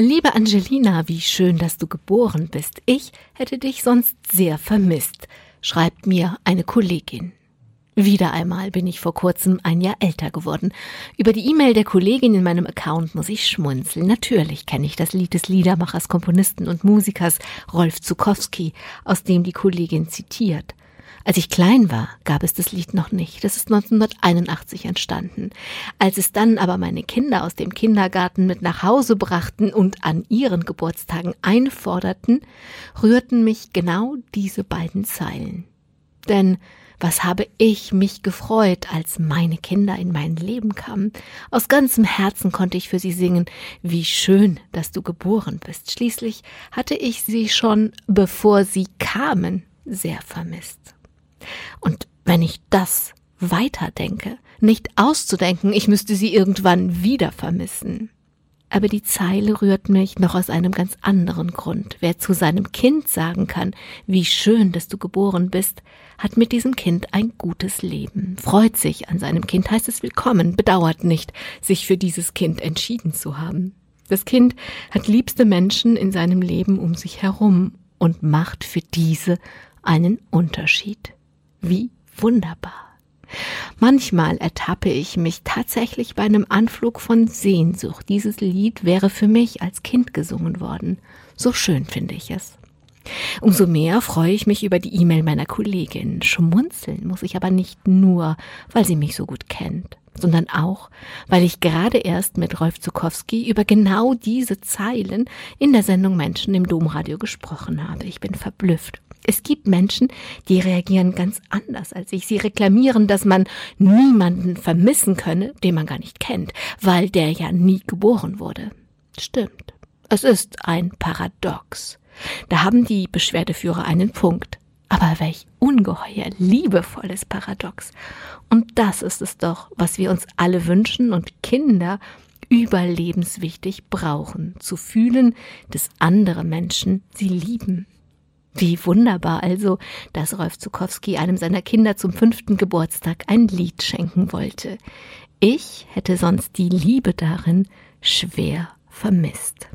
Liebe Angelina, wie schön, dass du geboren bist. Ich hätte dich sonst sehr vermisst, schreibt mir eine Kollegin. Wieder einmal bin ich vor kurzem ein Jahr älter geworden. Über die E-Mail der Kollegin in meinem Account muss ich schmunzeln. Natürlich kenne ich das Lied des Liedermachers, Komponisten und Musikers Rolf Zukowski, aus dem die Kollegin zitiert. Als ich klein war, gab es das Lied noch nicht. Das ist 1981 entstanden. Als es dann aber meine Kinder aus dem Kindergarten mit nach Hause brachten und an ihren Geburtstagen einforderten, rührten mich genau diese beiden Zeilen. Denn was habe ich mich gefreut, als meine Kinder in mein Leben kamen. Aus ganzem Herzen konnte ich für sie singen, wie schön, dass du geboren bist. Schließlich hatte ich sie schon, bevor sie kamen, sehr vermisst. Wenn ich das weiterdenke, nicht auszudenken, ich müsste sie irgendwann wieder vermissen. Aber die Zeile rührt mich noch aus einem ganz anderen Grund. Wer zu seinem Kind sagen kann, wie schön, dass du geboren bist, hat mit diesem Kind ein gutes Leben, freut sich an seinem Kind, heißt es willkommen, bedauert nicht, sich für dieses Kind entschieden zu haben. Das Kind hat liebste Menschen in seinem Leben um sich herum und macht für diese einen Unterschied. Wie wunderbar. Manchmal ertappe ich mich tatsächlich bei einem Anflug von Sehnsucht. Dieses Lied wäre für mich als Kind gesungen worden. So schön finde ich es. Umso mehr freue ich mich über die E-Mail meiner Kollegin. Schmunzeln muss ich aber nicht nur, weil sie mich so gut kennt, sondern auch, weil ich gerade erst mit Rolf Zukowski über genau diese Zeilen in der Sendung Menschen im Domradio gesprochen habe. Ich bin verblüfft. Es gibt Menschen, die reagieren ganz anders als ich. Sie reklamieren, dass man niemanden vermissen könne, den man gar nicht kennt, weil der ja nie geboren wurde. Stimmt. Es ist ein Paradox. Da haben die Beschwerdeführer einen Punkt. Aber welch ungeheuer liebevolles Paradox. Und das ist es doch, was wir uns alle wünschen und Kinder überlebenswichtig brauchen, zu fühlen, dass andere Menschen sie lieben. Wie wunderbar also, dass Rolf Zukowski einem seiner Kinder zum fünften Geburtstag ein Lied schenken wollte. Ich hätte sonst die Liebe darin schwer vermisst.